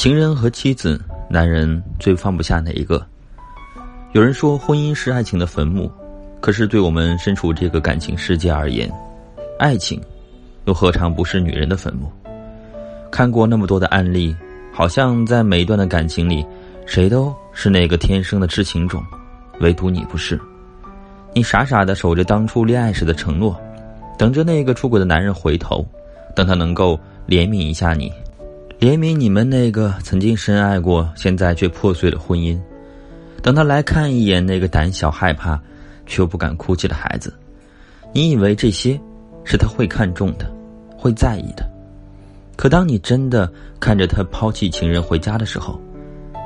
情人和妻子，男人最放不下哪一个？有人说婚姻是爱情的坟墓，可是对我们身处这个感情世界而言，爱情又何尝不是女人的坟墓？看过那么多的案例，好像在每一段的感情里，谁都是那个天生的痴情种，唯独你不是。你傻傻的守着当初恋爱时的承诺，等着那个出轨的男人回头，等他能够怜悯一下你。怜悯你们那个曾经深爱过，现在却破碎的婚姻。等他来看一眼那个胆小害怕，却又不敢哭泣的孩子，你以为这些是他会看重的，会在意的？可当你真的看着他抛弃情人回家的时候，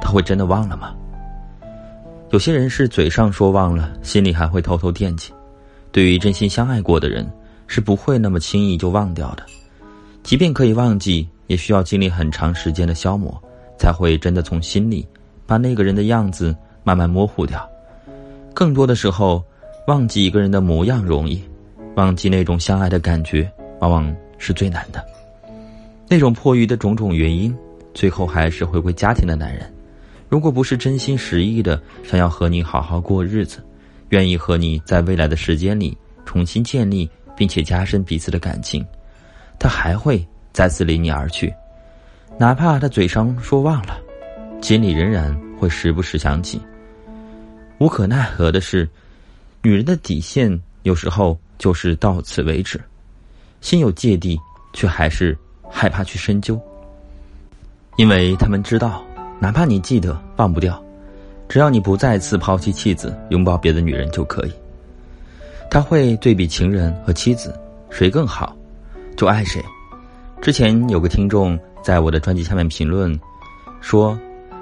他会真的忘了吗？有些人是嘴上说忘了，心里还会偷偷惦记。对于真心相爱过的人，是不会那么轻易就忘掉的。即便可以忘记。也需要经历很长时间的消磨，才会真的从心里把那个人的样子慢慢模糊掉。更多的时候，忘记一个人的模样容易，忘记那种相爱的感觉往往是最难的。那种迫于的种种原因，最后还是回归家庭的男人，如果不是真心实意的想要和你好好过日子，愿意和你在未来的时间里重新建立并且加深彼此的感情，他还会。再次离你而去，哪怕他嘴上说忘了，心里仍然会时不时想起。无可奈何的是，女人的底线有时候就是到此为止，心有芥蒂，却还是害怕去深究，因为他们知道，哪怕你记得忘不掉，只要你不再次抛弃妻子，拥抱别的女人就可以。他会对比情人和妻子，谁更好，就爱谁。之前有个听众在我的专辑下面评论，说：“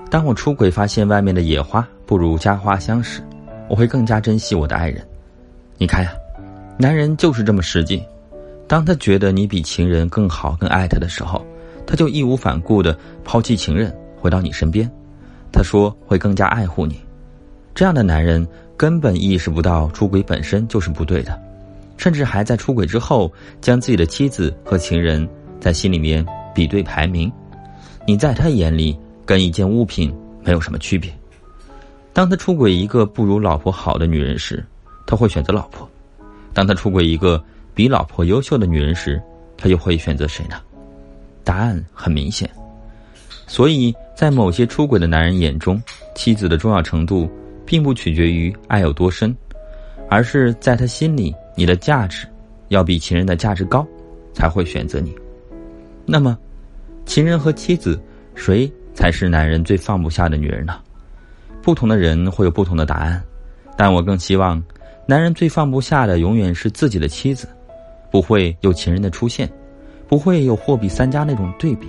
当我出轨发现外面的野花不如家花香时，我会更加珍惜我的爱人。”你看呀，男人就是这么实际。当他觉得你比情人更好、更爱他的时候，他就义无反顾的抛弃情人，回到你身边。他说会更加爱护你。这样的男人根本意识不到出轨本身就是不对的，甚至还在出轨之后将自己的妻子和情人。在心里面比对排名，你在他眼里跟一件物品没有什么区别。当他出轨一个不如老婆好的女人时，他会选择老婆；当他出轨一个比老婆优秀的女人时，他又会选择谁呢？答案很明显。所以在某些出轨的男人眼中，妻子的重要程度并不取决于爱有多深，而是在他心里，你的价值要比情人的价值高，才会选择你。那么，情人和妻子，谁才是男人最放不下的女人呢？不同的人会有不同的答案，但我更希望，男人最放不下的永远是自己的妻子，不会有情人的出现，不会有货比三家那种对比。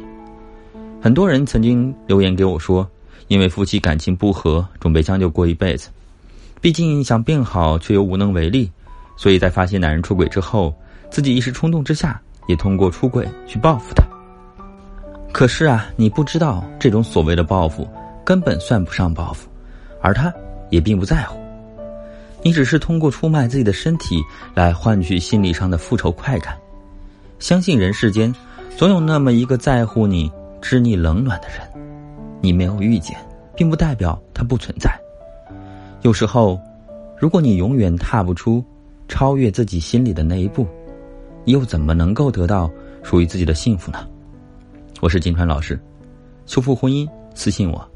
很多人曾经留言给我说，因为夫妻感情不和，准备将就过一辈子，毕竟想变好却又无能为力，所以在发现男人出轨之后，自己一时冲动之下。也通过出轨去报复他。可是啊，你不知道这种所谓的报复根本算不上报复，而他也并不在乎。你只是通过出卖自己的身体来换取心理上的复仇快感。相信人世间总有那么一个在乎你、知你冷暖的人，你没有遇见，并不代表他不存在。有时候，如果你永远踏不出超越自己心里的那一步。又怎么能够得到属于自己的幸福呢？我是金川老师，修复婚姻，私信我。